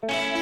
Du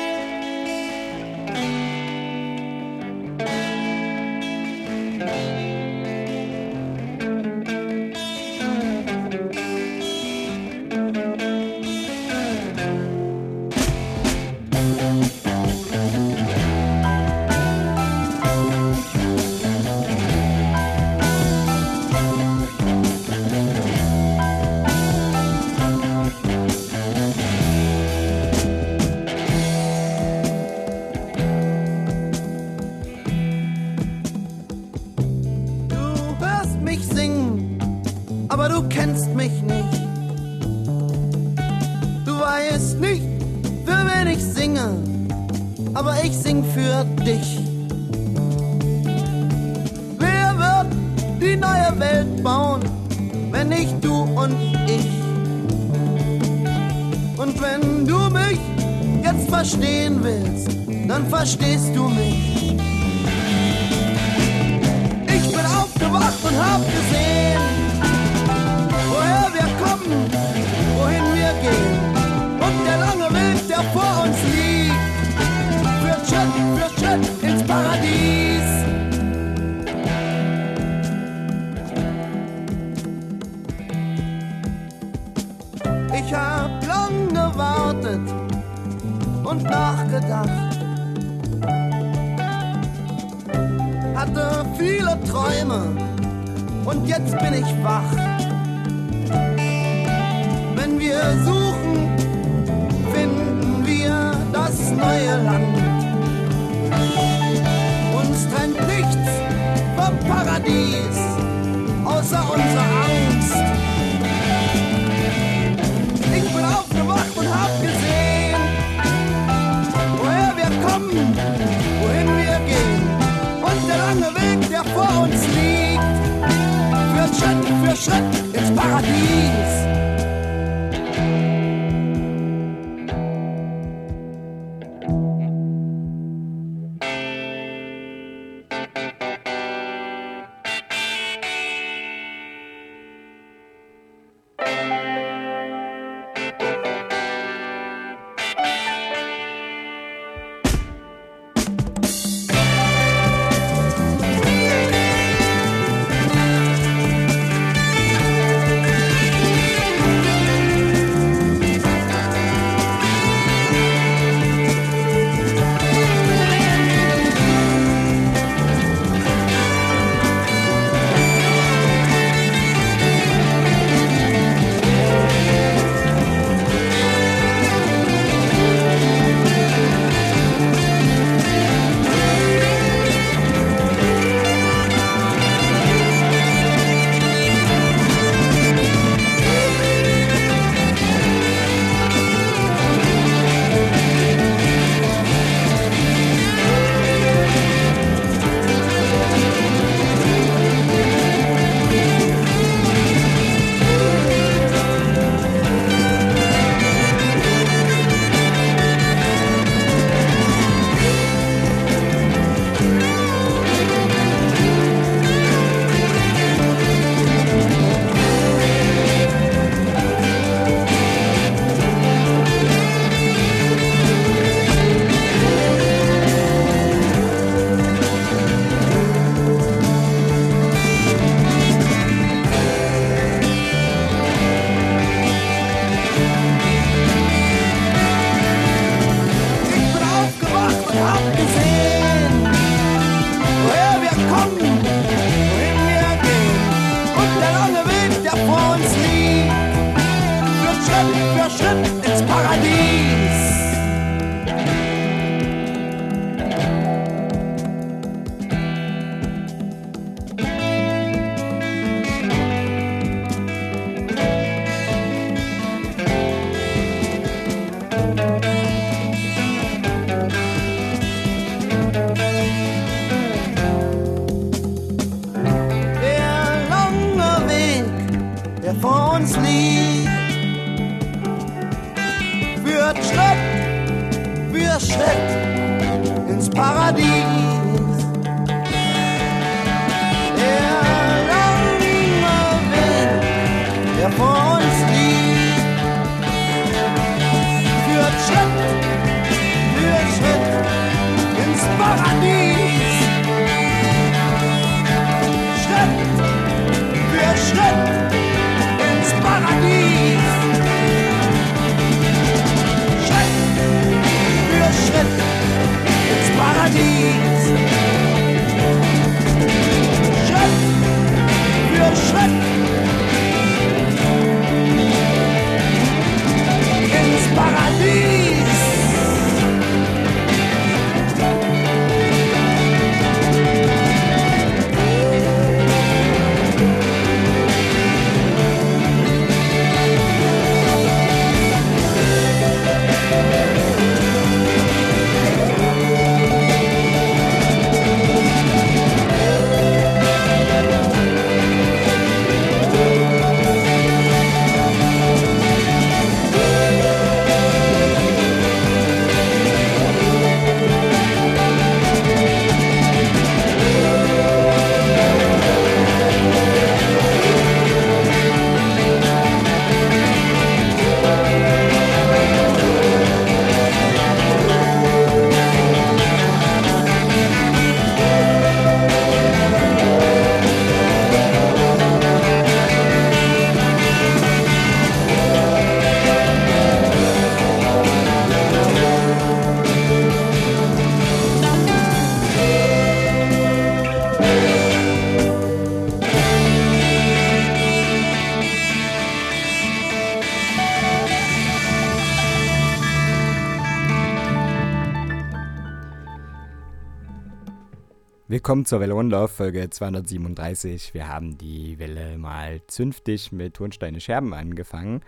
Willkommen zur Welle One Folge 237. Wir haben die Welle mal zünftig mit Tonsteine Scherben angefangen.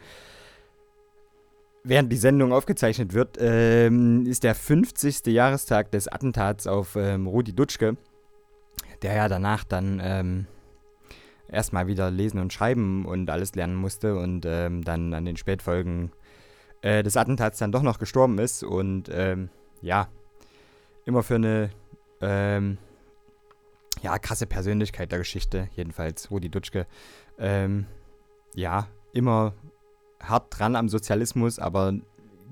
Während die Sendung aufgezeichnet wird, ähm, ist der 50. Jahrestag des Attentats auf ähm, Rudi Dutschke, der ja danach dann ähm, erstmal wieder lesen und schreiben und alles lernen musste und ähm, dann an den Spätfolgen äh, des Attentats dann doch noch gestorben ist und ähm, ja, immer für eine ähm, ja, krasse Persönlichkeit der Geschichte, jedenfalls Rudi Dutschke. Ähm, ja, immer hart dran am Sozialismus, aber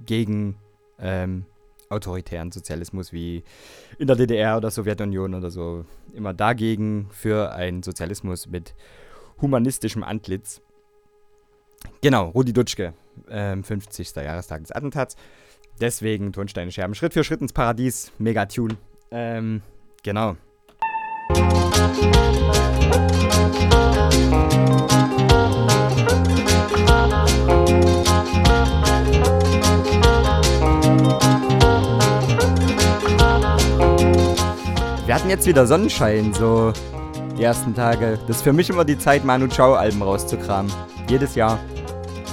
gegen ähm, autoritären Sozialismus wie in der DDR oder Sowjetunion oder so. Immer dagegen für einen Sozialismus mit humanistischem Antlitz. Genau, Rudi Dutschke, ähm, 50. Jahrestag des Attentats. Deswegen Tonsteine Scherben, Schritt für Schritt ins Paradies, Megatune. Ähm, genau. Wir hatten jetzt wieder Sonnenschein, so die ersten Tage. Das ist für mich immer die Zeit, Manu Chao Alben rauszukramen. Jedes Jahr.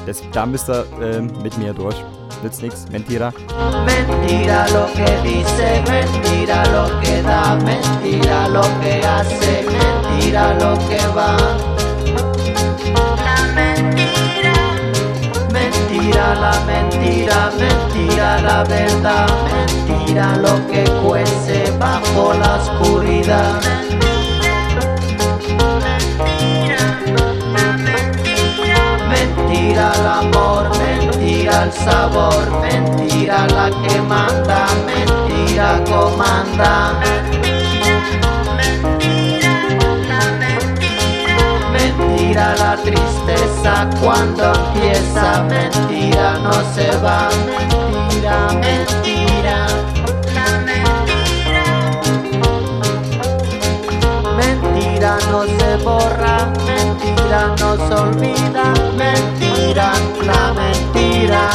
Das, da müsst ihr äh, mit mir durch. Nützt nichts. Mentira. Mentira lo que dice, mentira lo que da, mentira lo que hace, mentira lo que va. La mentira, Mentira la mentira, mentira la verdad, mentira lo que cuece bajo la oscuridad. Sabor, mentira la que manda, mentira comanda. mentira, la tristeza cuando empieza, mentira no se va, mentira, mentira. la mentira, Mentira no se borra, mentira no se olvida, mentira, la mentira.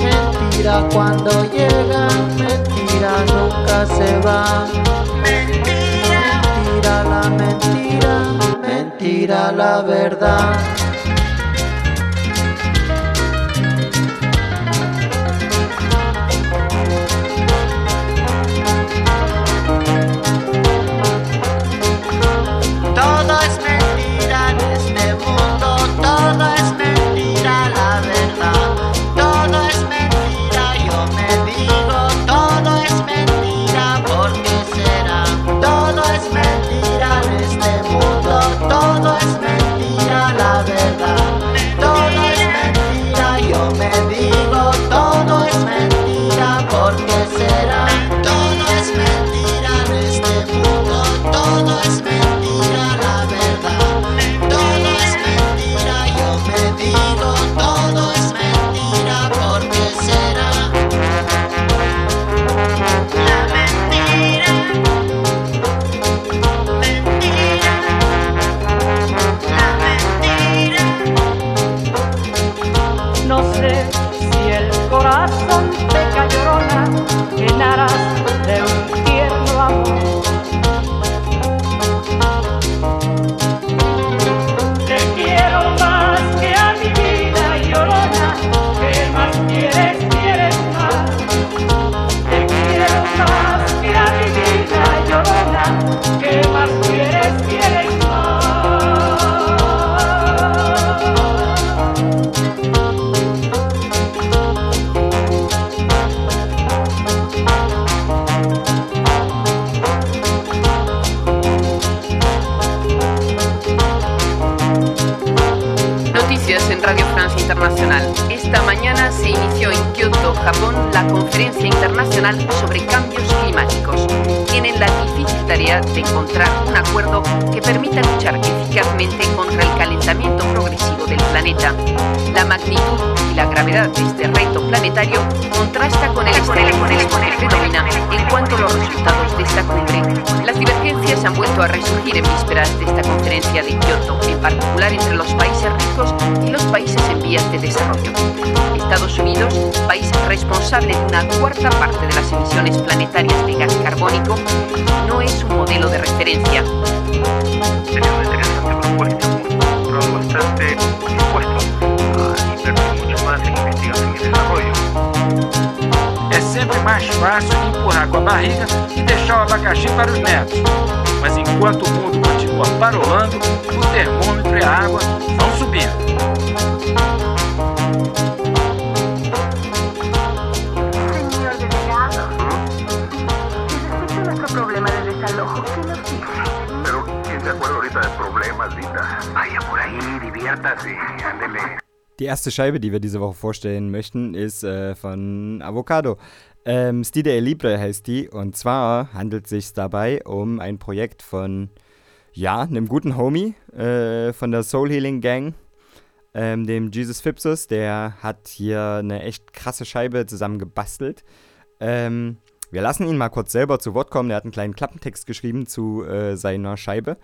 Mentira cuando llega, mentira nunca se va. mentira, Mentira la mentira, mentira la verdad. Japón, la conferencia internacional sobre cambios climáticos. Tienen la difícil tarea de encontrar un acuerdo que permita luchar eficazmente contra el calentamiento progresivo del planeta. La magnitud y la gravedad de este reto planetario contrasta con el extremismo que predomina en cuanto a los resultados de esta cumbre. Las divergencias han vuelto a resurgir en vísperas de esta conferencia de Kioto, en particular entre los países ricos y los países en vías de desarrollo. Estados Unidos, país responsable de una cuarta parte de las emisiones planetarias de gas carbónico, no es un modelo de referencia. Pero bastante dispuesto a invertir mucho más en investigación y desarrollo. É sempre mais fácil empurrar com a barriga e deixar o abacaxi para os netos. Mas enquanto o mundo continua parolando, o termômetro e a água vão subindo. Die erste Scheibe, die wir diese Woche vorstellen möchten, ist äh, von Avocado. Ähm, Stide e Libre heißt die und zwar handelt es sich dabei um ein Projekt von, ja, einem guten Homie äh, von der Soul Healing Gang, ähm, dem Jesus Fipsus. Der hat hier eine echt krasse Scheibe zusammen gebastelt. Ähm, wir lassen ihn mal kurz selber zu Wort kommen. Er hat einen kleinen Klappentext geschrieben zu äh, seiner Scheibe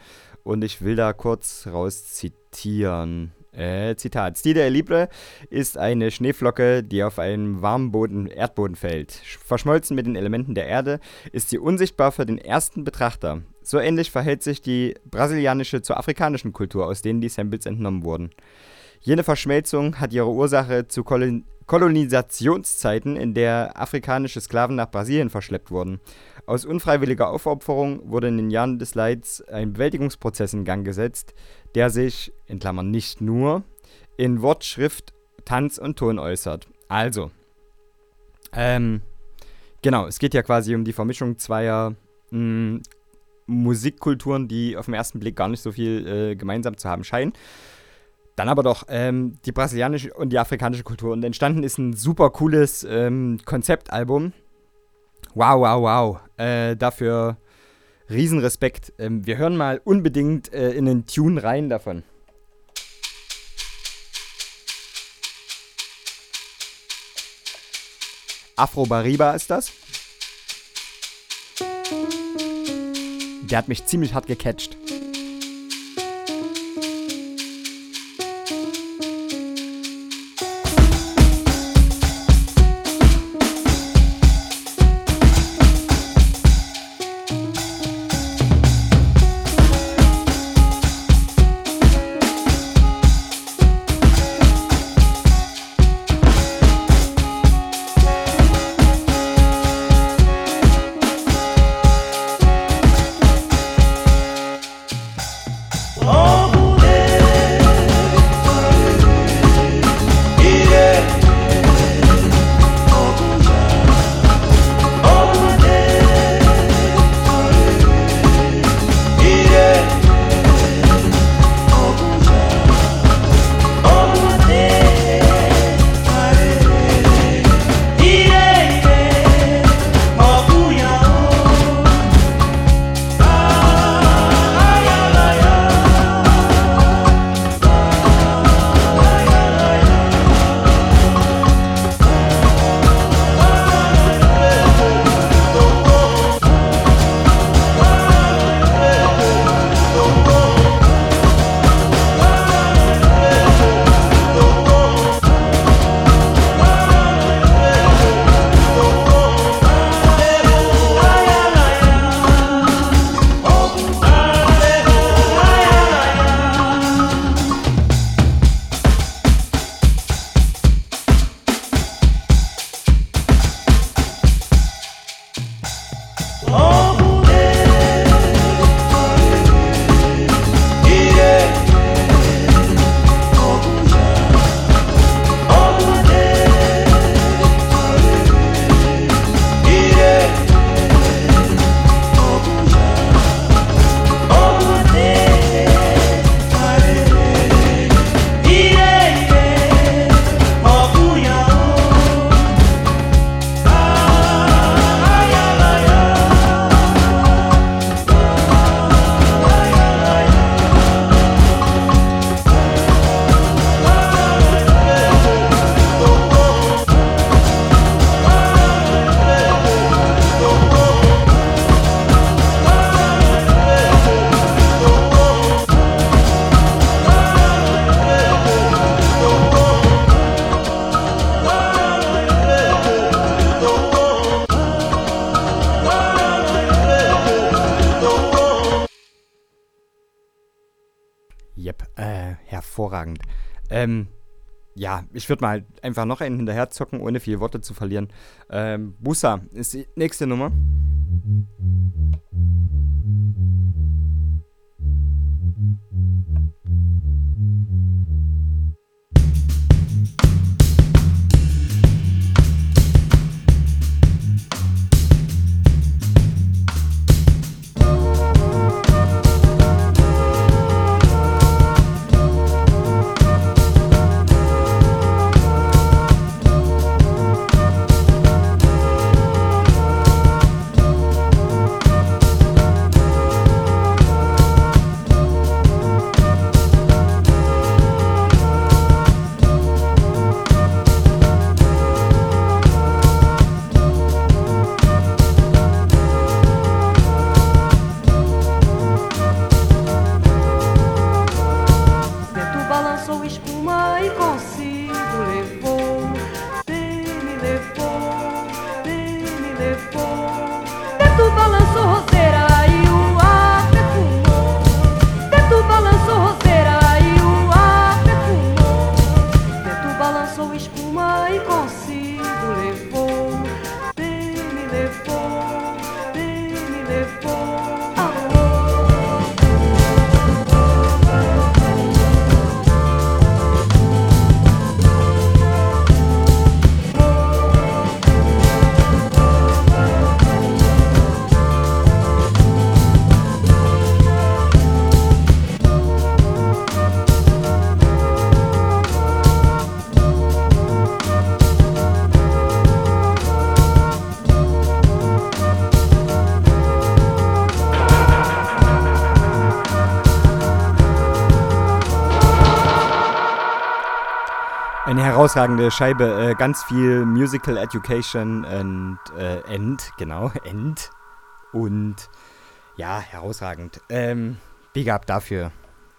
und ich will da kurz raus zitieren. Äh, Zitat. Stide Libre ist eine Schneeflocke, die auf einem warmen Boden, Erdboden fällt. Sch- Verschmolzen mit den Elementen der Erde ist sie unsichtbar für den ersten Betrachter. So ähnlich verhält sich die brasilianische zur afrikanischen Kultur, aus denen die Samples entnommen wurden. Jene Verschmelzung hat ihre Ursache zu Kolon Kolonisationszeiten, in der afrikanische Sklaven nach Brasilien verschleppt wurden. Aus unfreiwilliger Aufopferung wurde in den Jahren des Leids ein Bewältigungsprozess in Gang gesetzt, der sich, in Klammern nicht nur, in Wort, Schrift, Tanz und Ton äußert. Also, ähm, genau, es geht ja quasi um die Vermischung zweier mh, Musikkulturen, die auf den ersten Blick gar nicht so viel äh, gemeinsam zu haben scheinen. Dann aber doch ähm, die brasilianische und die afrikanische Kultur. Und entstanden ist ein super cooles ähm, Konzeptalbum. Wow, wow, wow. Äh, dafür Riesenrespekt. Ähm, wir hören mal unbedingt äh, in den Tune rein davon. Afro Bariba ist das. Der hat mich ziemlich hart gecatcht. Ich würde mal einfach noch einen hinterher zocken, ohne viele Worte zu verlieren. Ähm, Busa ist die nächste Nummer. Herausragende Scheibe, äh, ganz viel Musical Education und äh, End, genau, End. Und ja, herausragend. Ähm, Big up dafür.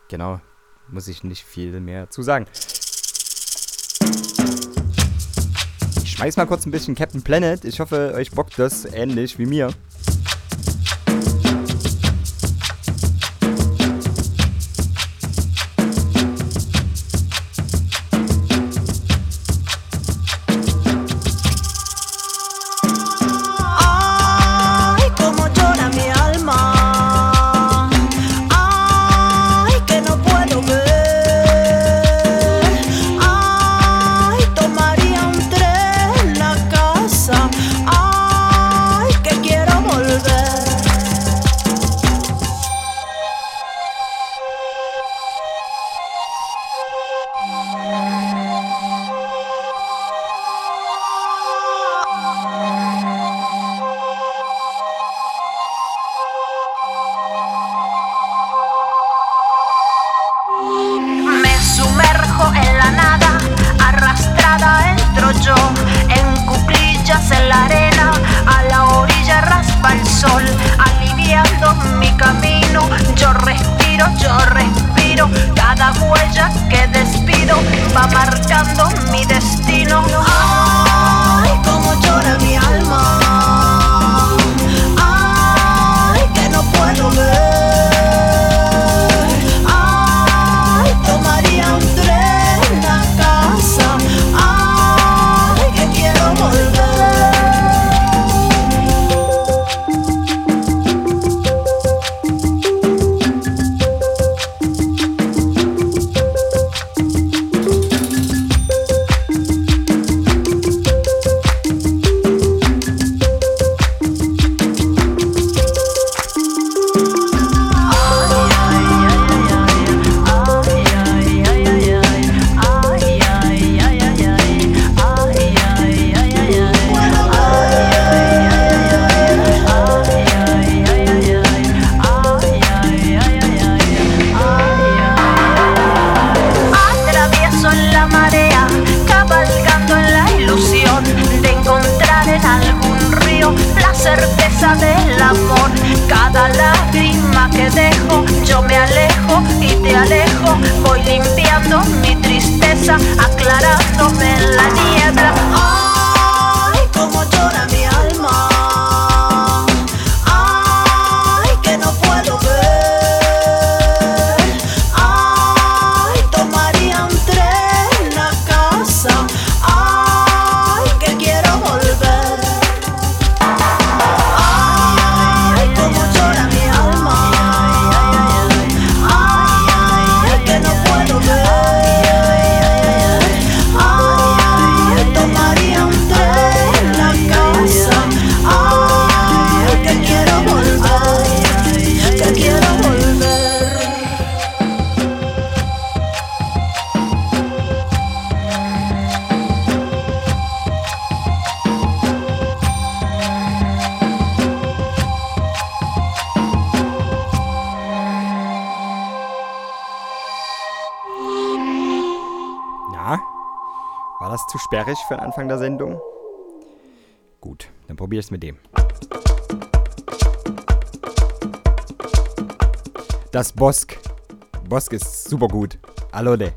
Genau, muss ich nicht viel mehr zu sagen. Ich schmeiß mal kurz ein bisschen Captain Planet. Ich hoffe, euch bockt das ähnlich wie mir. Entro yo, en cuclillas en la arena, a la orilla raspa el sol, aliviando mi camino. Yo respiro, yo respiro, cada huella que despido va marcando mi destino. Ay, cómo llora mi alma. Ay, que no puedo ver. für den Anfang der Sendung. Gut, dann probiere ich es mit dem. Das Bosk. Bosk ist super gut. Alode.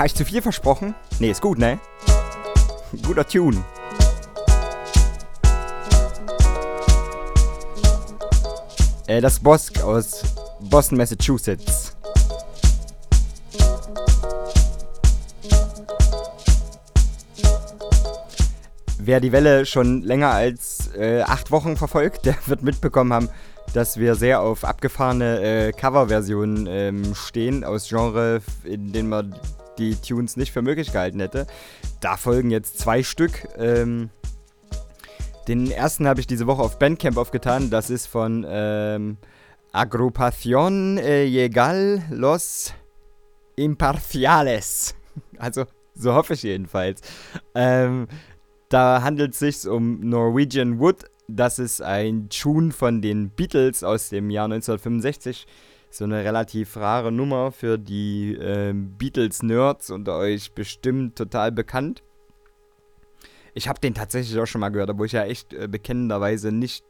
Habe ich zu viel versprochen? Nee, ist gut, ne? Guter Tune. Äh, das Bosk aus Boston, Massachusetts. Wer die Welle schon länger als äh, acht Wochen verfolgt, der wird mitbekommen haben, dass wir sehr auf abgefahrene äh, Coverversionen ähm, stehen aus Genre, in denen man die Tunes nicht für möglich gehalten hätte. Da folgen jetzt zwei Stück. Ähm, den ersten habe ich diese Woche auf Bandcamp aufgetan. Das ist von ähm, Agrupación äh, Llegal Los Imparciales. Also, so hoffe ich jedenfalls. Ähm, da handelt es sich um Norwegian Wood. Das ist ein Tune von den Beatles aus dem Jahr 1965. So eine relativ rare Nummer für die äh, Beatles-Nerds unter euch bestimmt total bekannt. Ich habe den tatsächlich auch schon mal gehört, obwohl ich ja echt äh, bekennenderweise nicht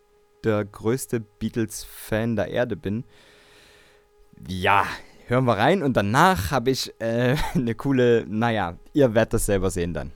der größte Beatles-Fan der Erde bin. Ja, hören wir rein und danach habe ich äh, eine coole, naja, ihr werdet das selber sehen dann.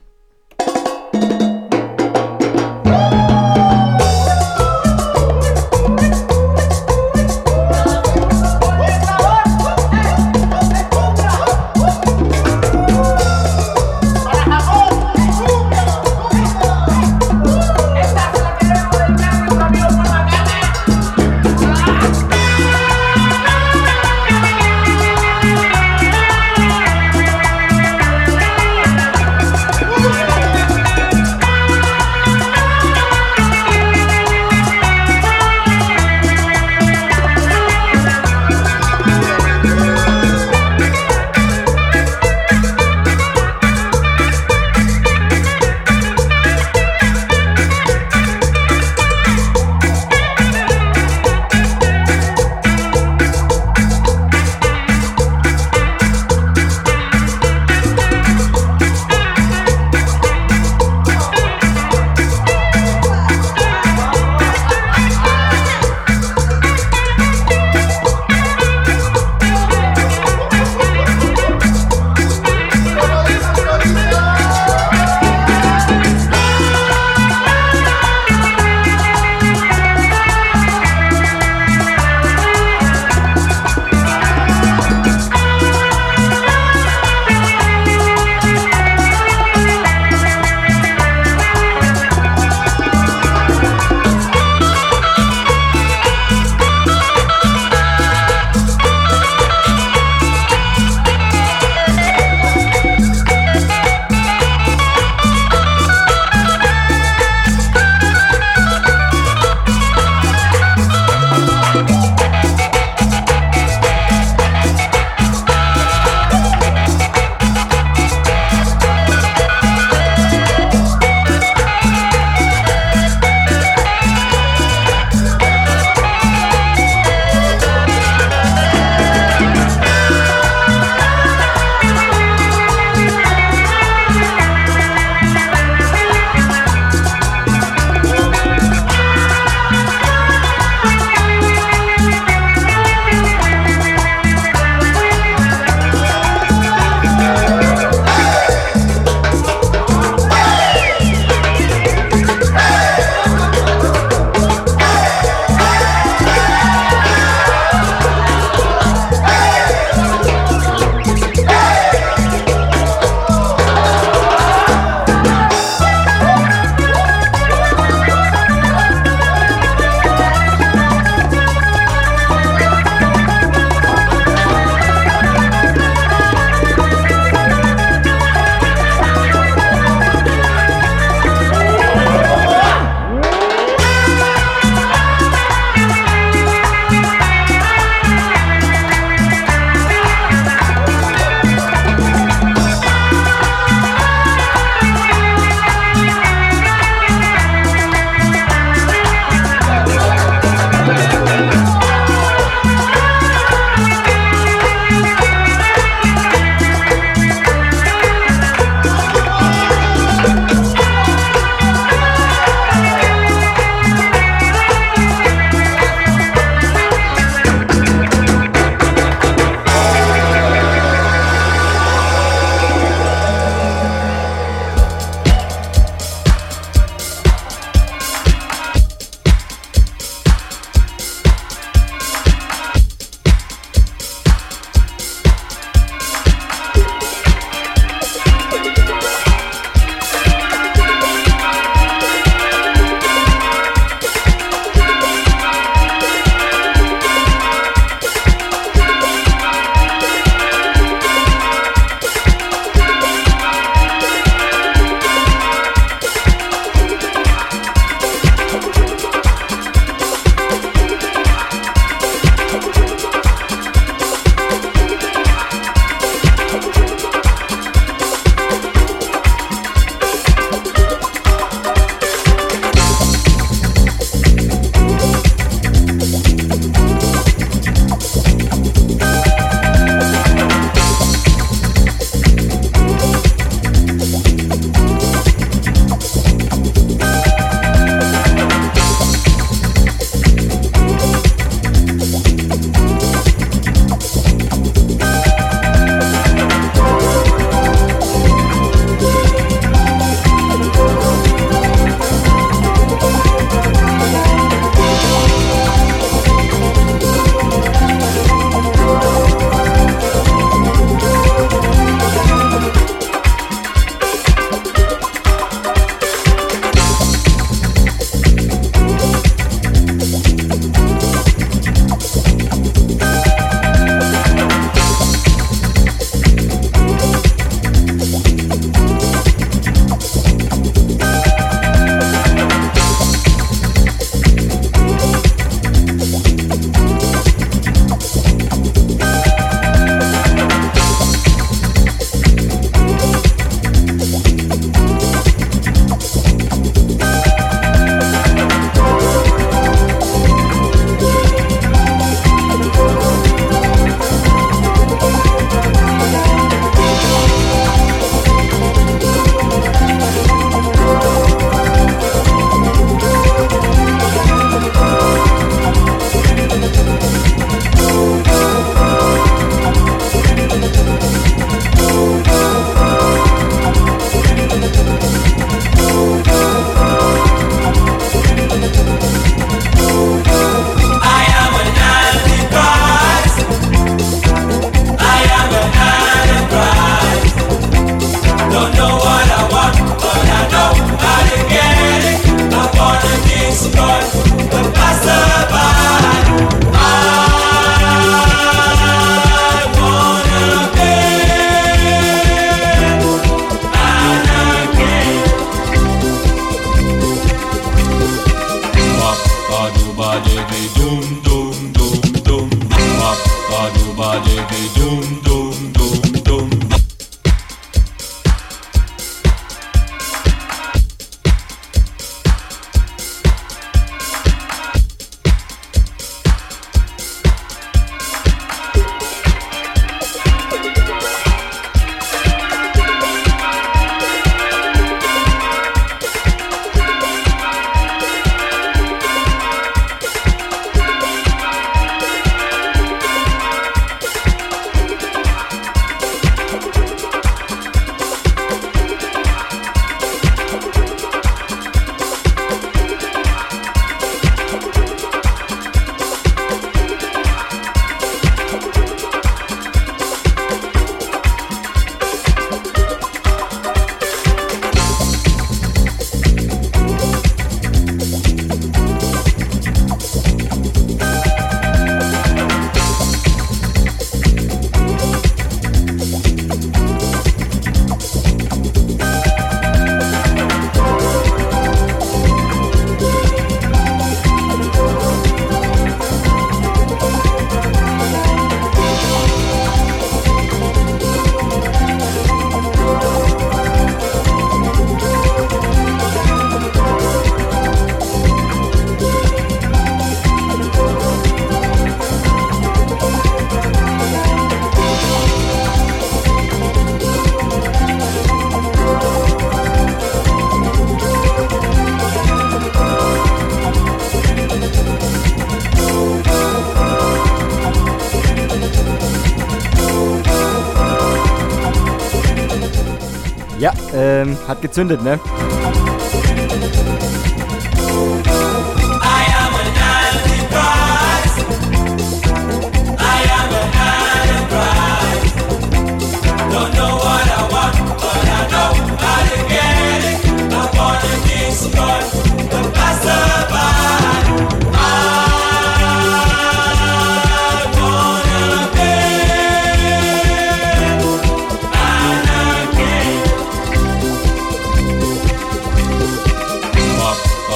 gezündet, ne?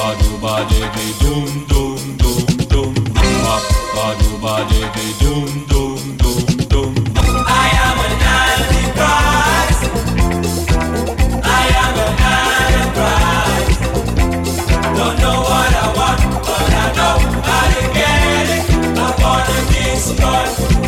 ba do ba Dum, Dum, Dum, Dum, doom ba ba do ba dibby Dum. doom doom doom. I am an antichrist. I am an antichrist. Don't know what I want, but I know how to get it. I wanna destroy.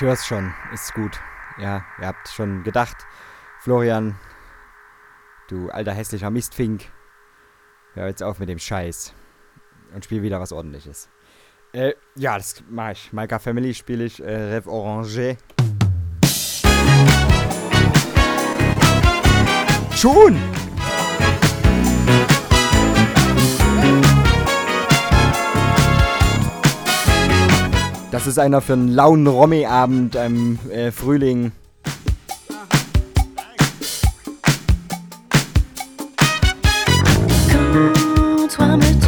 Ich hör's schon. Ist gut. Ja, ihr habt schon gedacht. Florian, du alter hässlicher Mistfink. Hör jetzt auf mit dem Scheiß. Und spiel wieder was ordentliches. Äh, ja, das mach ich. Maika Family spiele ich äh, Rev Orange. Schon! Das ist einer für einen lauen Romy-Abend im äh, Frühling. Quand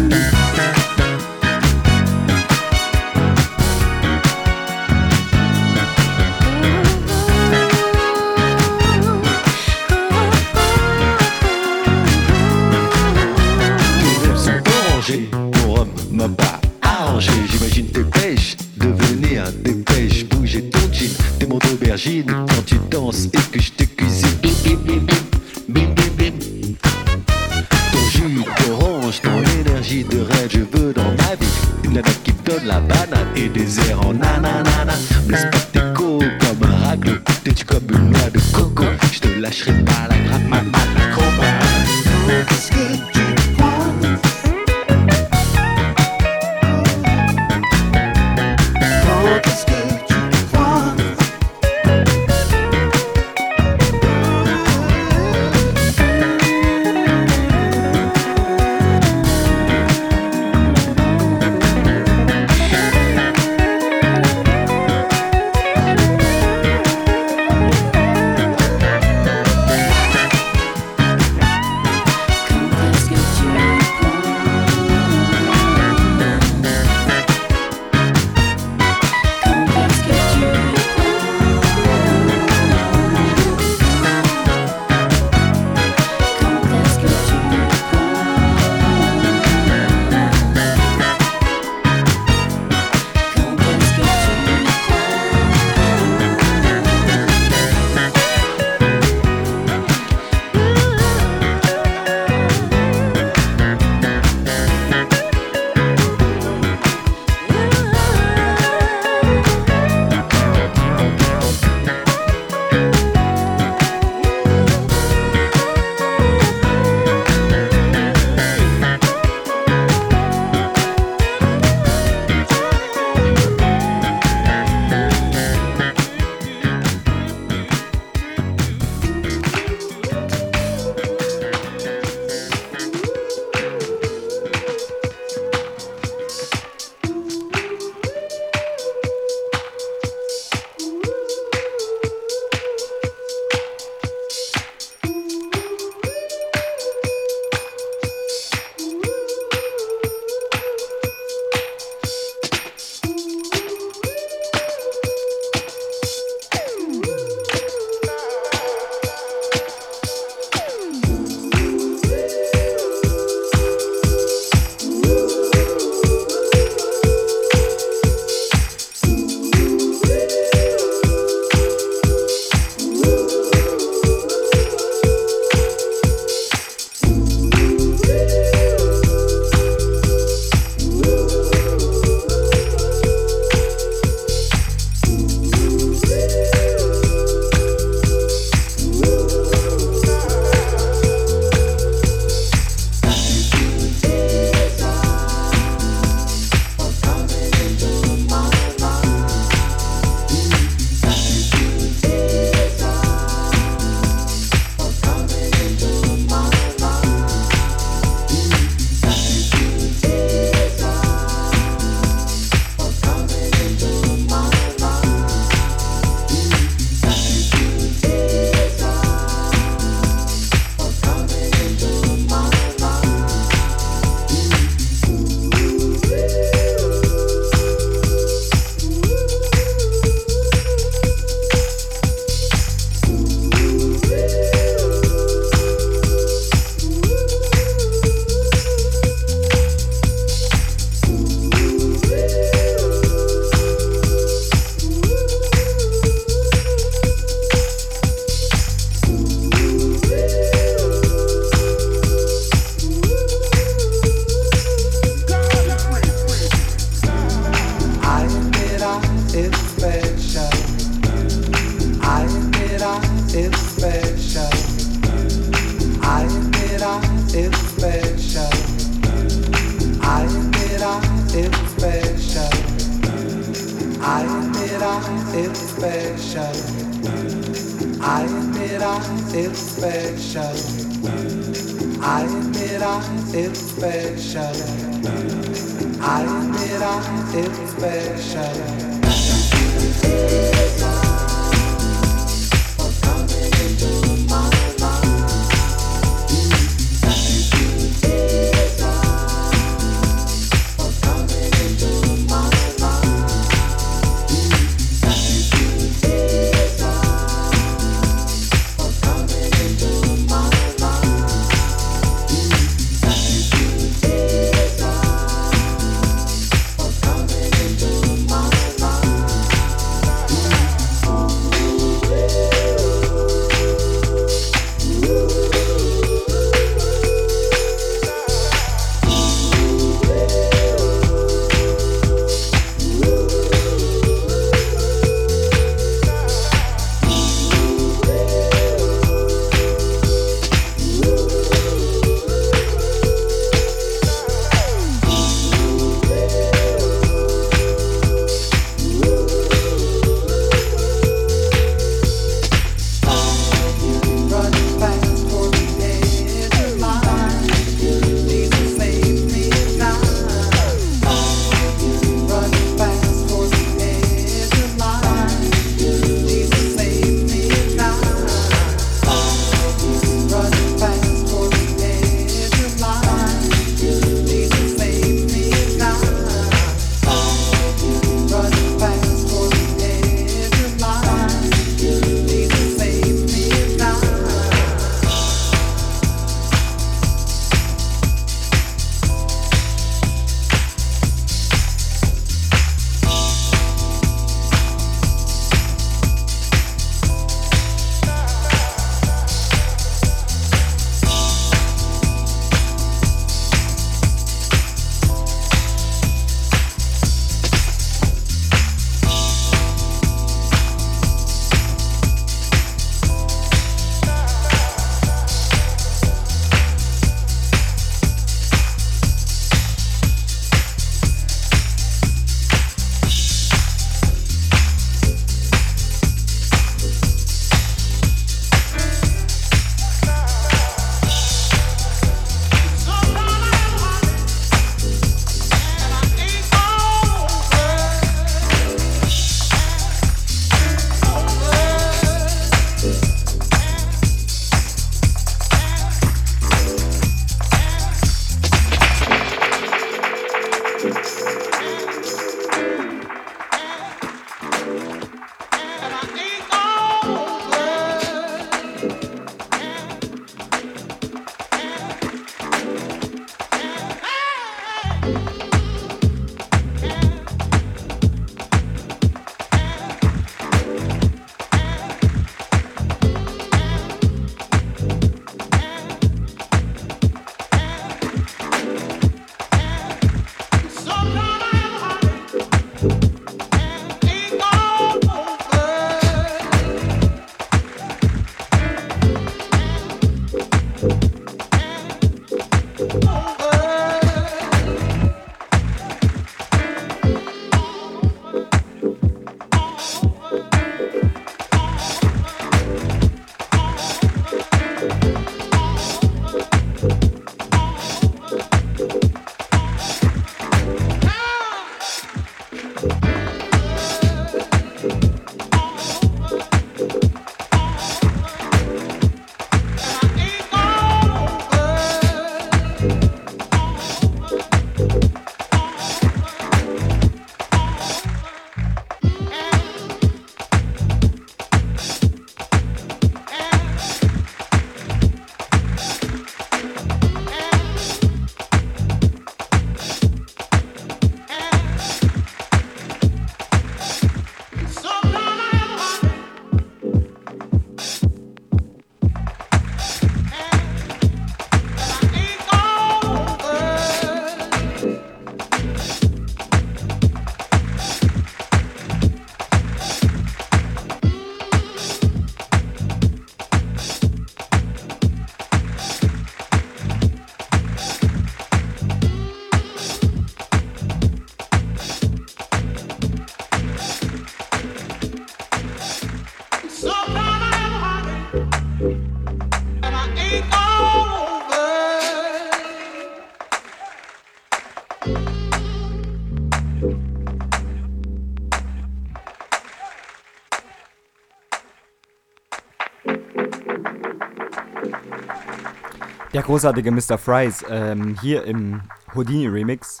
großartige Mr. Fries ähm, hier im Houdini Remix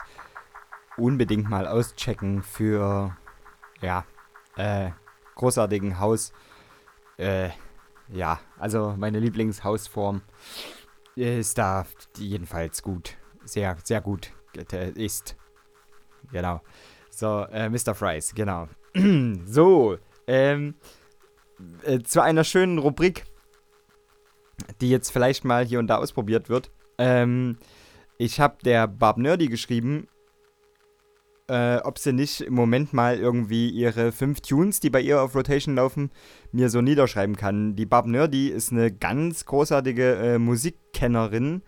unbedingt mal auschecken für ja äh, großartigen Haus. Äh, ja, also meine Lieblingshausform ist da jedenfalls gut. Sehr, sehr gut äh, ist. Genau. So, äh, Mr. Fries, genau. so, ähm, äh, zu einer schönen Rubrik, die jetzt vielleicht mal hier und da ausprobiert wird. Ähm, ich habe der Barb Nerdy geschrieben, äh, ob sie nicht im Moment mal irgendwie ihre fünf Tunes, die bei ihr auf Rotation laufen, mir so niederschreiben kann. Die Barb Nerdy ist eine ganz großartige äh, Musikkennerin.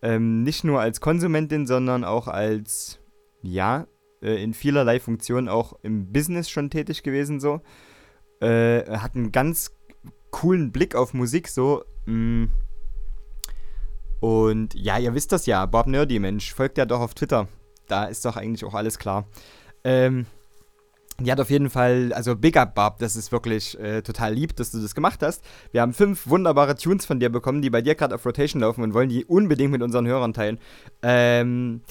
Ähm, nicht nur als Konsumentin, sondern auch als, ja, äh, in vielerlei Funktionen auch im Business schon tätig gewesen so. Äh, hat einen ganz coolen Blick auf Musik so. Mh. Und ja, ihr wisst das ja, Bob Nerdy, Mensch, folgt ja doch auf Twitter. Da ist doch eigentlich auch alles klar. Ähm, die hat auf jeden Fall, also Big Up Bob, das ist wirklich äh, total lieb, dass du das gemacht hast. Wir haben fünf wunderbare Tunes von dir bekommen, die bei dir gerade auf Rotation laufen und wollen die unbedingt mit unseren Hörern teilen. Ähm,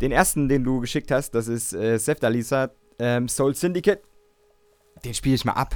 den ersten, den du geschickt hast, das ist äh, Sefta Lisa, ähm, Soul Syndicate. Den spiele ich mal ab.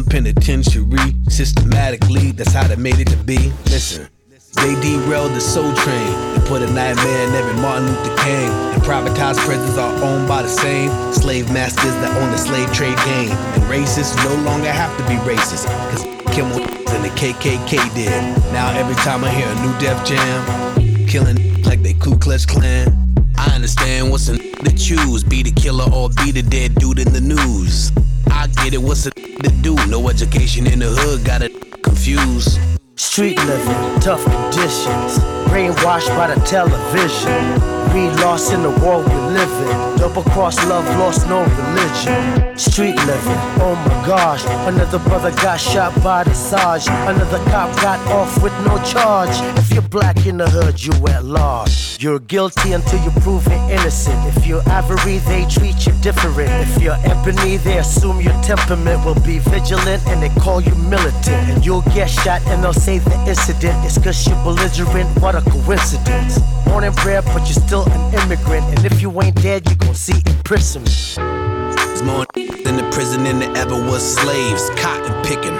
Penitentiary. Systematically, that's how they made it to be. Listen. They derailed the soul train and put a nightmare in every Martin Luther King. And privatized prisons are owned by the same slave masters that own the slave trade game. And racists no longer have to be racist, cause Kimmel and the KKK did. Now every time I hear a new Def Jam, killing like they Ku Klux Klan. I understand what's a to choose, be the killer or be the dead dude in the news. I get it, what's a do? No education in the hood, got it confused. Street living, tough conditions, brainwashed by the television. We lost in the world we live in. Double cross love, lost no religion. Street living, oh my gosh. Another brother got shot by the Sarge. Another cop got off with no charge. If you're black in the hood, you at large. You're guilty until you're proven innocent. If you're ivory, they treat you different. If you're ebony, they assume your temperament will be vigilant and they call you militant. And you'll get shot and they'll say the incident is cause you're belligerent. What a coincidence. Born and bred, but you're still an immigrant. And if you ain't dead, you gon' see imprisonment. There's more in the prison than there ever was slaves, cotton picking.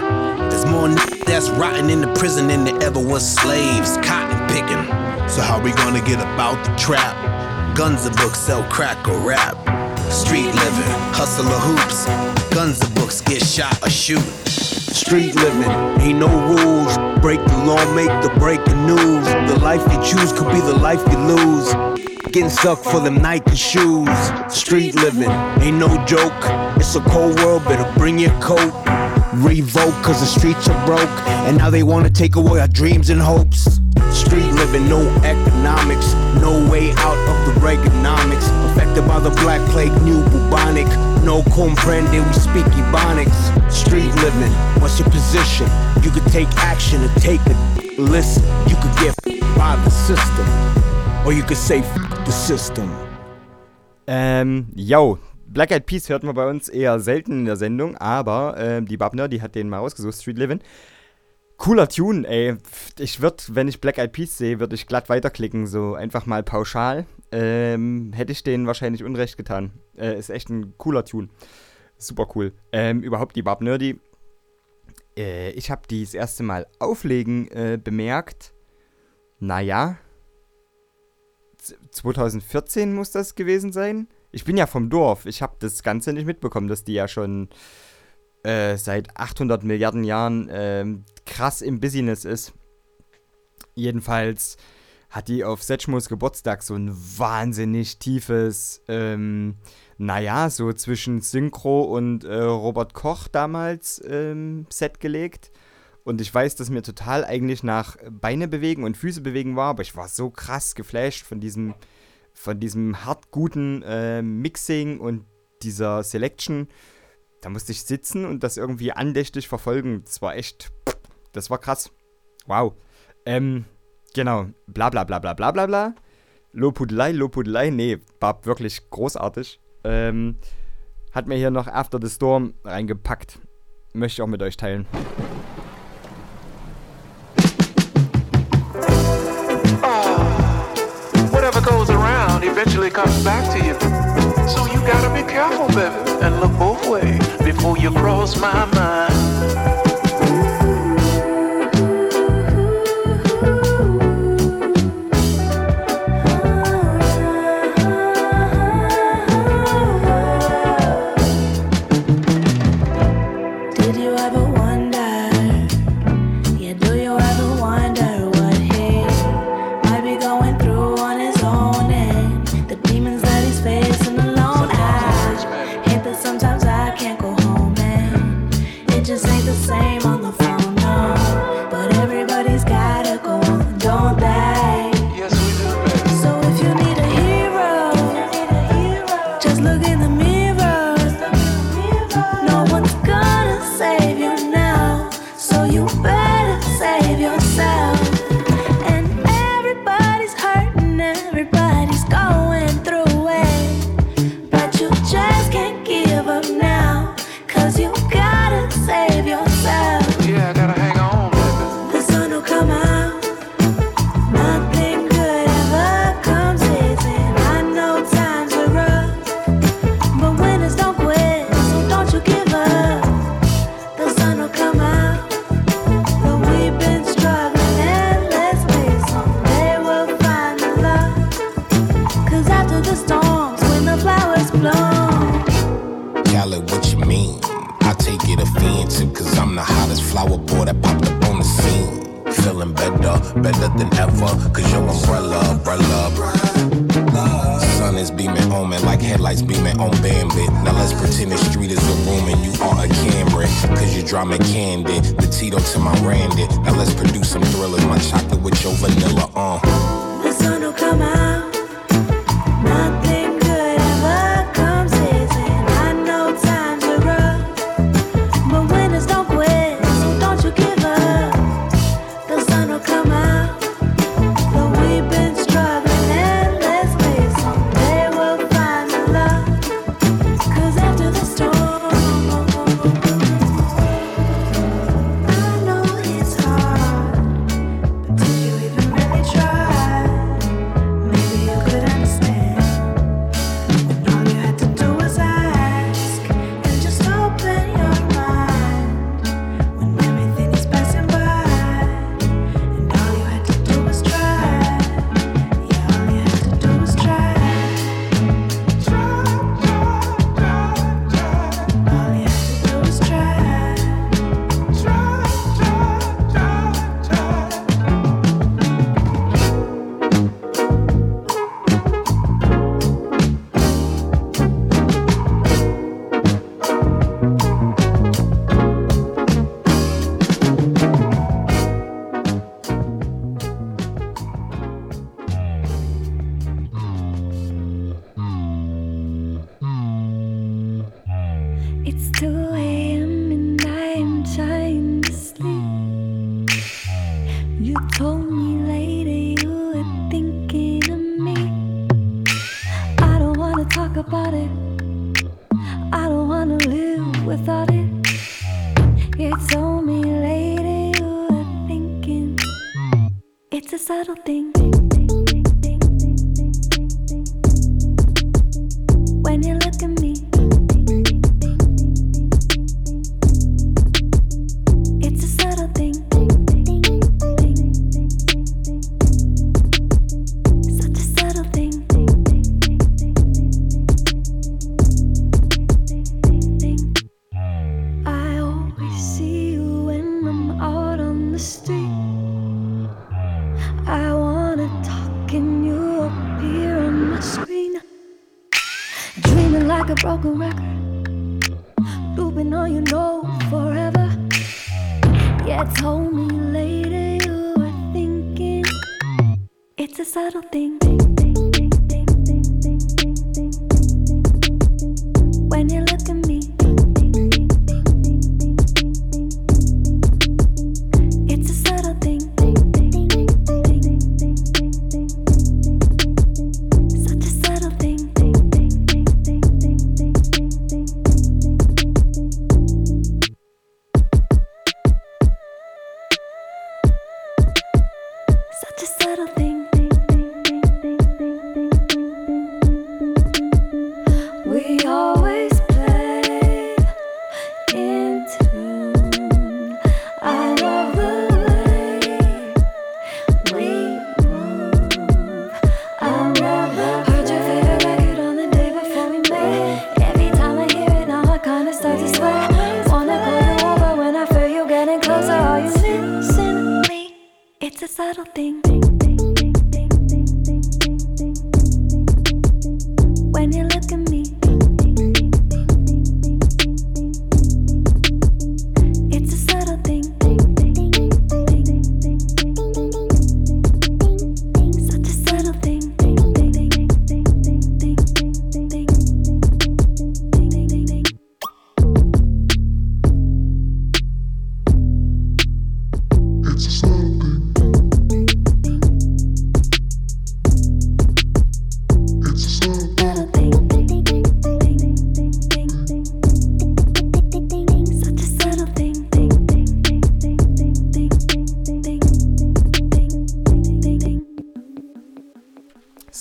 There's more that's rotting in the prison than there ever was slaves, cotton picking. So how we gonna get about the trap? Guns and books sell crack or rap. Street living, hustle or hoops. Guns and books get shot or shoot. Street living, ain't no rules. Break the law, make the breaking news. The life you choose could be the life you lose. Getting stuck for them Nike shoes. Street living, ain't no joke. It's a cold world, better bring your coat. Revoke, cause the streets are broke. And now they wanna take away our dreams and hopes. Street living, no economics, no way out of the Reaganomics. Affected by the black plague, new bubonic. No comprende, we speak Ebonics. Street living, what's your position? You could take action or take a listen. You could get by the system, or you could say the system. Ähm, yo. Black Eyed Peas hört man bei uns eher selten in der Sendung, aber ähm, die Babner, die hat den mal rausgesucht, Street Living. Cooler Tune, ey. Ich würde, wenn ich Black Eyed Peas sehe, würde ich glatt weiterklicken, so einfach mal pauschal. Ähm, hätte ich denen wahrscheinlich Unrecht getan. Äh, ist echt ein cooler Tune. Super cool. Ähm, überhaupt die Bab Nerdy. Äh, ich habe die das erste Mal auflegen äh, bemerkt. Naja. 2014 muss das gewesen sein. Ich bin ja vom Dorf. Ich habe das Ganze nicht mitbekommen, dass die ja schon äh, seit 800 Milliarden Jahren ähm, krass im Business ist. Jedenfalls hat die auf Setchmos Geburtstag so ein wahnsinnig tiefes, ähm, naja, so zwischen Synchro und äh, Robert Koch damals ähm, Set gelegt. Und ich weiß, dass mir total eigentlich nach Beine bewegen und Füße bewegen war, aber ich war so krass geflasht von diesem, von diesem hart guten äh, Mixing und dieser Selection. Da musste ich sitzen und das irgendwie andächtig verfolgen. Das war echt, das war krass. Wow. Ähm, genau. Bla bla bla bla bla bla bla. Lobhudelei, Lobhudelei. Nee, war wirklich großartig. Ähm, hat mir hier noch After the Storm reingepackt. Möchte ich auch mit euch teilen. Around eventually comes back to you. So you gotta be careful, baby, and look both ways before you cross my mind.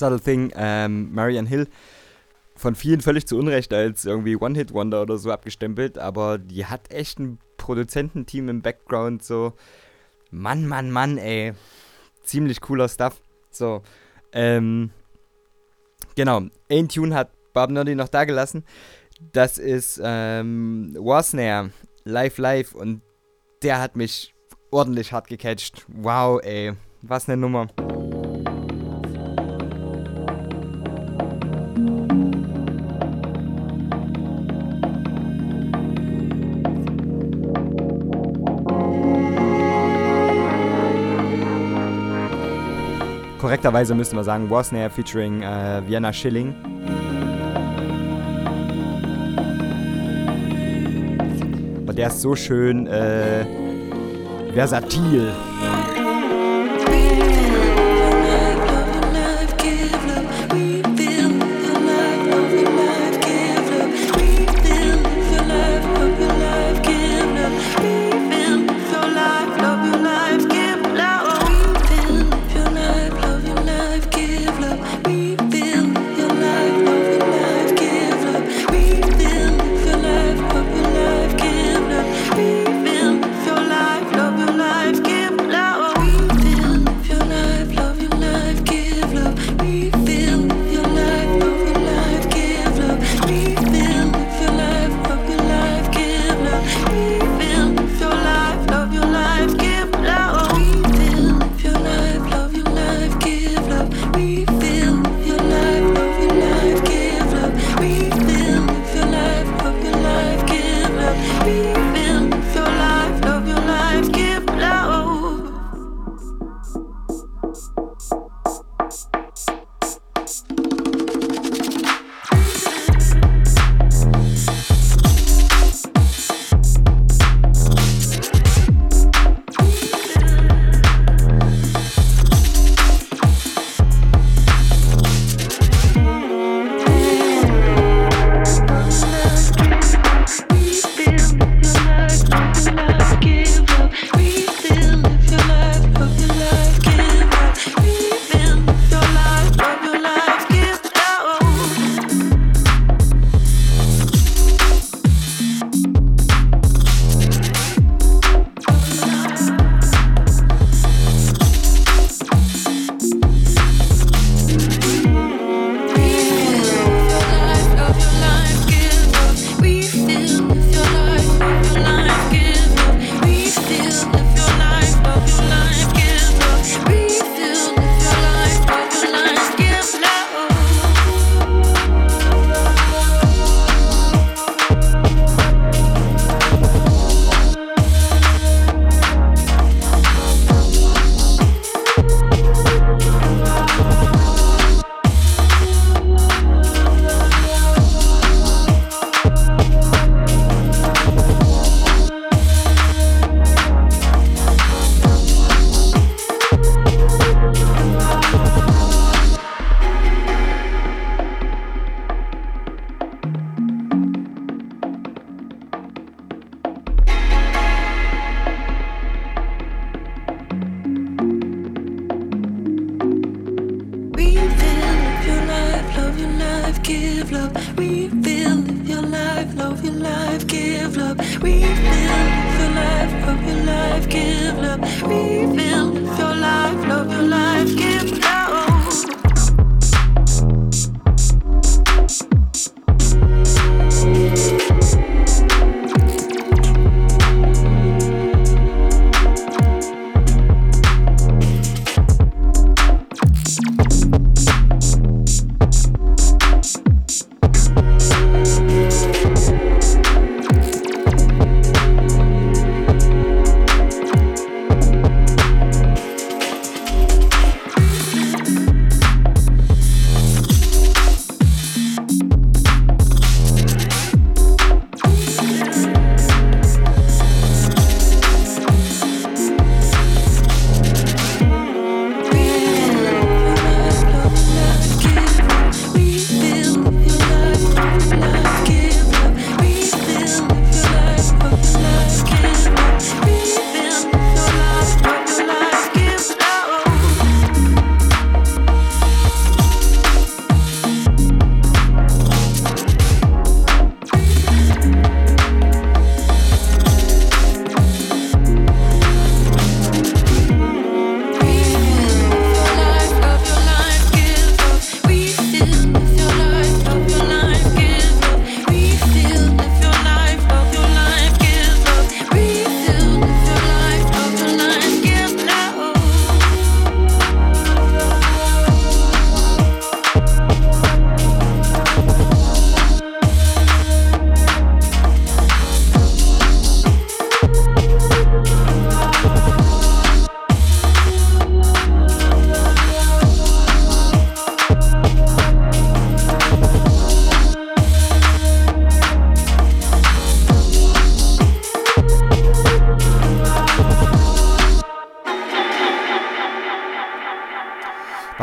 Subtle Thing, ähm, Marianne Hill, von vielen völlig zu Unrecht als irgendwie One-Hit-Wonder oder so abgestempelt, aber die hat echt ein Produzententeam im Background, so. Mann, Mann, Mann, ey. Ziemlich cooler Stuff. So, ähm, genau. Aintune hat Bob Nerdy noch da gelassen. Das ist, ähm, Warsnare, Live Live und der hat mich ordentlich hart gecatcht. Wow, ey. Was eine Nummer. Korrekterweise müssten wir sagen, Wasnare featuring äh, Vienna Schilling. Aber der ist so schön äh, versatil.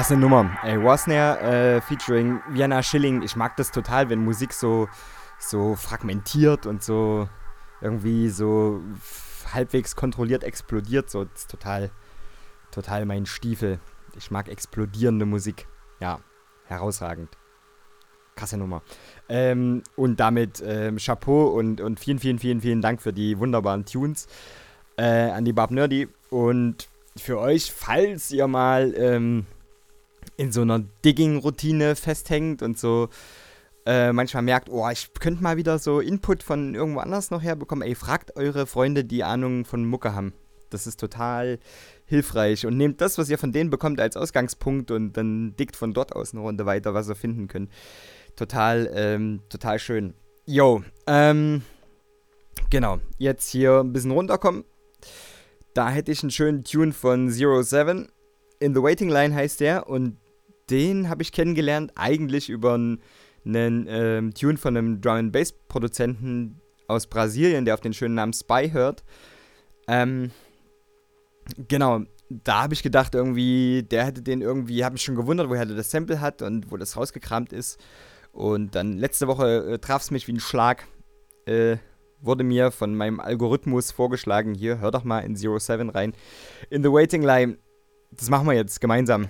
Krasse Nummer. Ey, Wasner äh, featuring Vienna Schilling. Ich mag das total, wenn Musik so, so fragmentiert und so irgendwie so halbwegs kontrolliert explodiert. So, das ist total, total mein Stiefel. Ich mag explodierende Musik. Ja, herausragend. Krasse Nummer. Ähm, und damit ähm, Chapeau und, und vielen, vielen, vielen, vielen Dank für die wunderbaren Tunes äh, an die Bab Nerdy. Und für euch, falls ihr mal ähm, in so einer Digging-Routine festhängt und so äh, manchmal merkt, oh, ich könnte mal wieder so Input von irgendwo anders noch herbekommen, ey, fragt eure Freunde, die Ahnung von Mucke haben. Das ist total hilfreich und nehmt das, was ihr von denen bekommt, als Ausgangspunkt und dann dickt von dort aus eine Runde weiter, was ihr finden könnt. Total, ähm, total schön. Yo, ähm, genau, jetzt hier ein bisschen runterkommen. Da hätte ich einen schönen Tune von Zero Seven. In the Waiting Line heißt der und den habe ich kennengelernt eigentlich über einen, ähm, Tune von einem Drum and Bass Produzenten aus Brasilien, der auf den schönen Namen Spy hört. Ähm, genau, da habe ich gedacht irgendwie, der hätte den irgendwie, habe mich schon gewundert, woher der das Sample hat und wo das rausgekramt ist. Und dann letzte Woche äh, traf es mich wie ein Schlag. Äh, wurde mir von meinem Algorithmus vorgeschlagen, hier, hör doch mal in Zero Seven rein. In the Waiting Line. Das machen wir jetzt gemeinsam.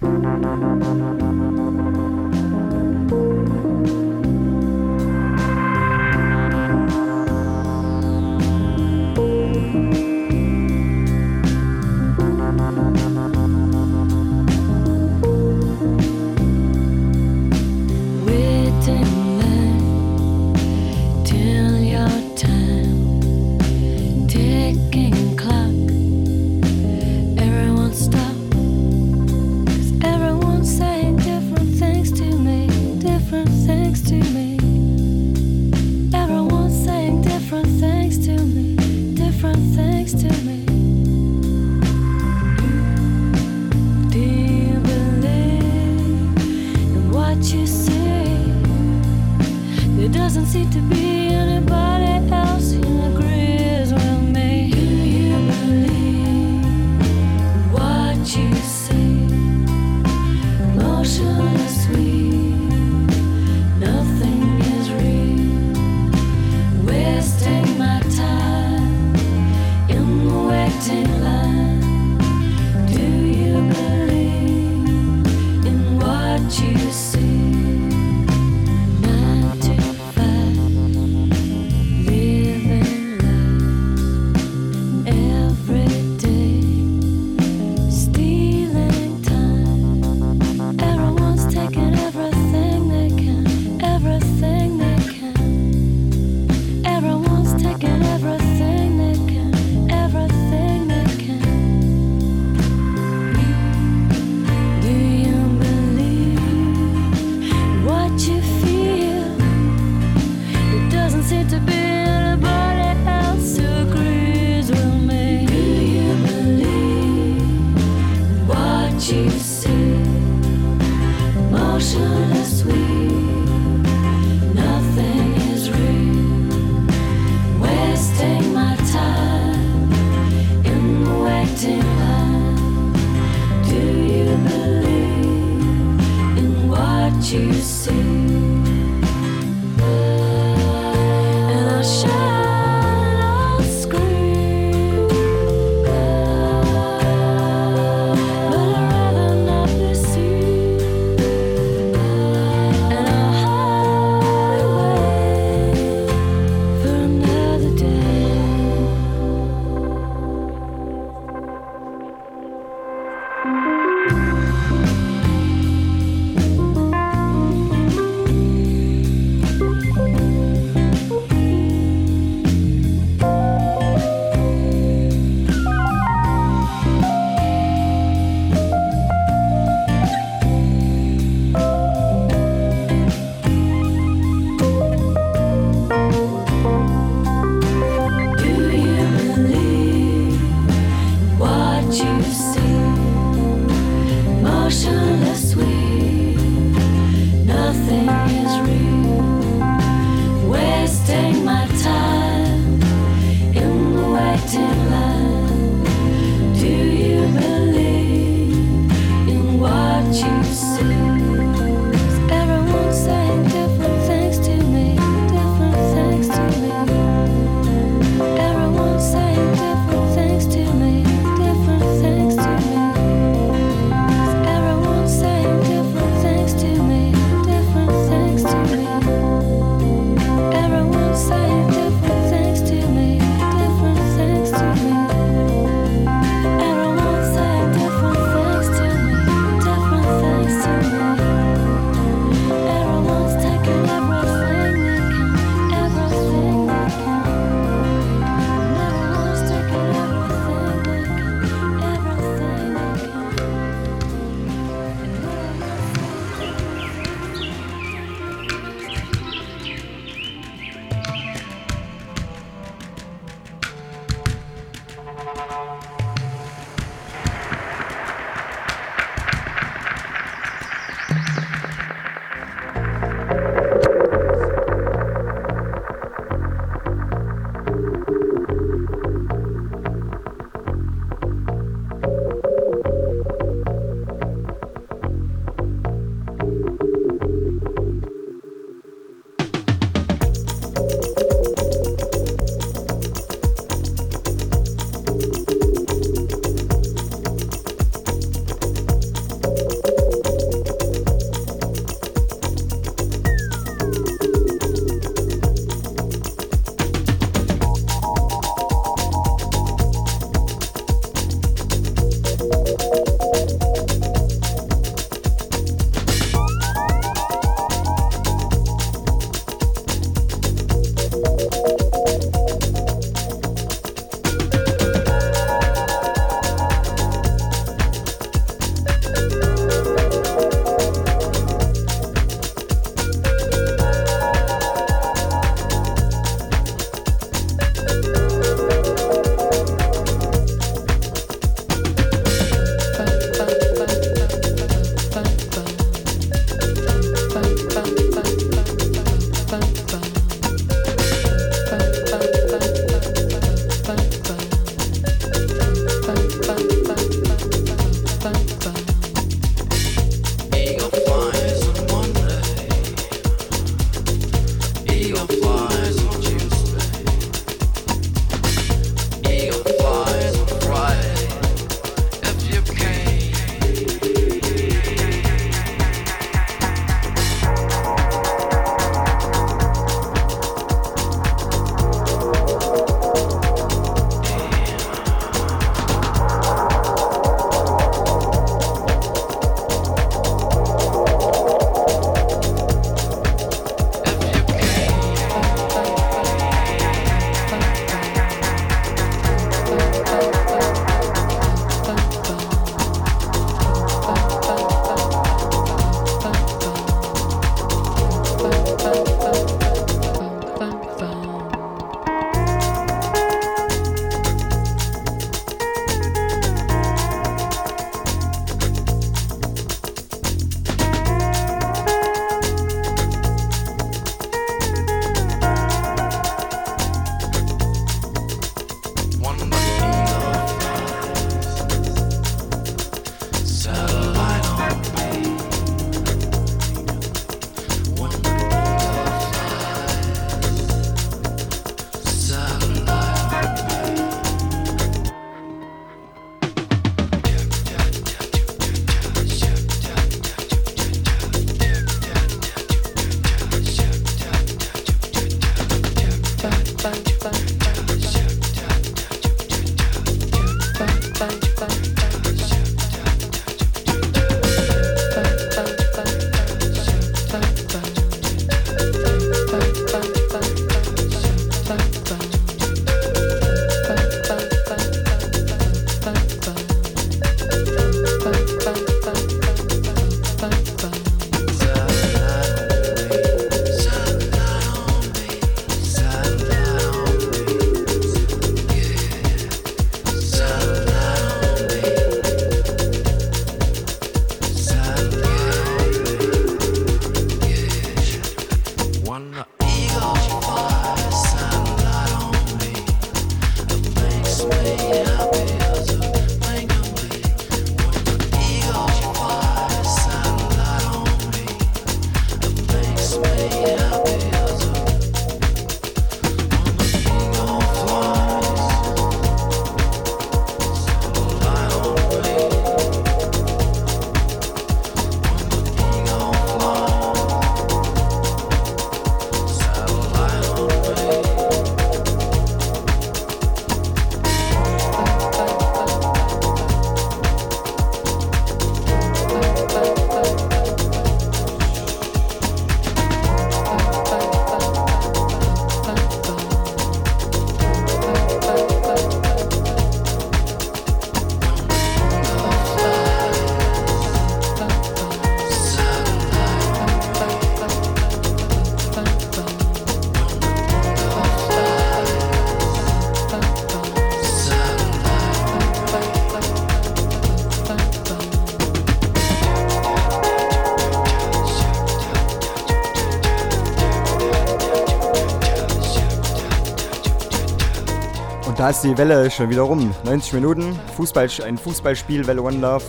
Da ist die Welle schon wieder rum. 90 Minuten, Fußball, ein Fußballspiel, Welle One Love.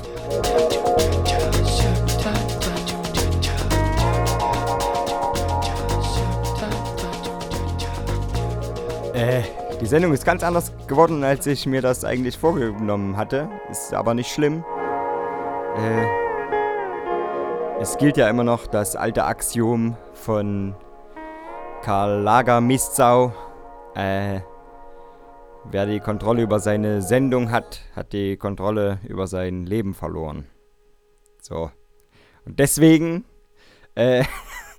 Äh, die Sendung ist ganz anders geworden, als ich mir das eigentlich vorgenommen hatte. Ist aber nicht schlimm. Äh, es gilt ja immer noch das alte Axiom von Karl Lagermistsau. Äh, wer die Kontrolle über seine Sendung hat, hat die Kontrolle über sein Leben verloren. So. Und deswegen äh,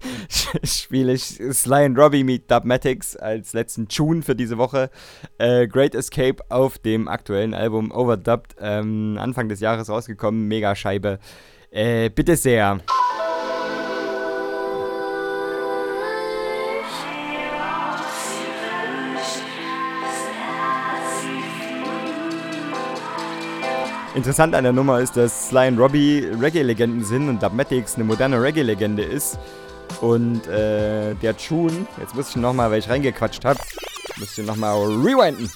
spiele ich Sly and Robbie Meet Dubmatics als letzten Tune für diese Woche. Äh, Great Escape auf dem aktuellen Album Overdubbed, ähm, Anfang des Jahres rausgekommen, mega Scheibe. Äh, bitte sehr. Interessant an der Nummer ist, dass Sly und Robbie Reggae-Legenden sind und Dubmatics eine moderne Reggae-Legende ist. Und äh, der Tune, jetzt muss ich nochmal, weil ich reingequatscht habe, muss ich nochmal rewinden.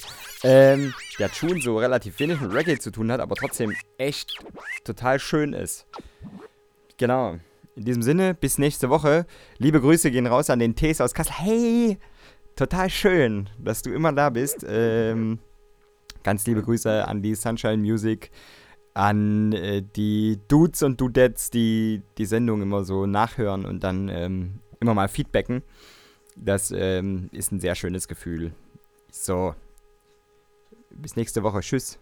Ähm, der Tune so relativ wenig mit Reggae zu tun hat, aber trotzdem echt total schön ist. Genau. in diesem Sinne, bis nächste Woche. Liebe Grüße gehen raus an den Tees aus Kassel. Hey, total schön, dass du immer da bist. Ähm, ganz liebe Grüße an die Sunshine Music, an äh, die Dudes und Dudettes, die die Sendung immer so nachhören und dann ähm, immer mal feedbacken. Das ähm, ist ein sehr schönes Gefühl. So, bis nächste Woche. Tschüss.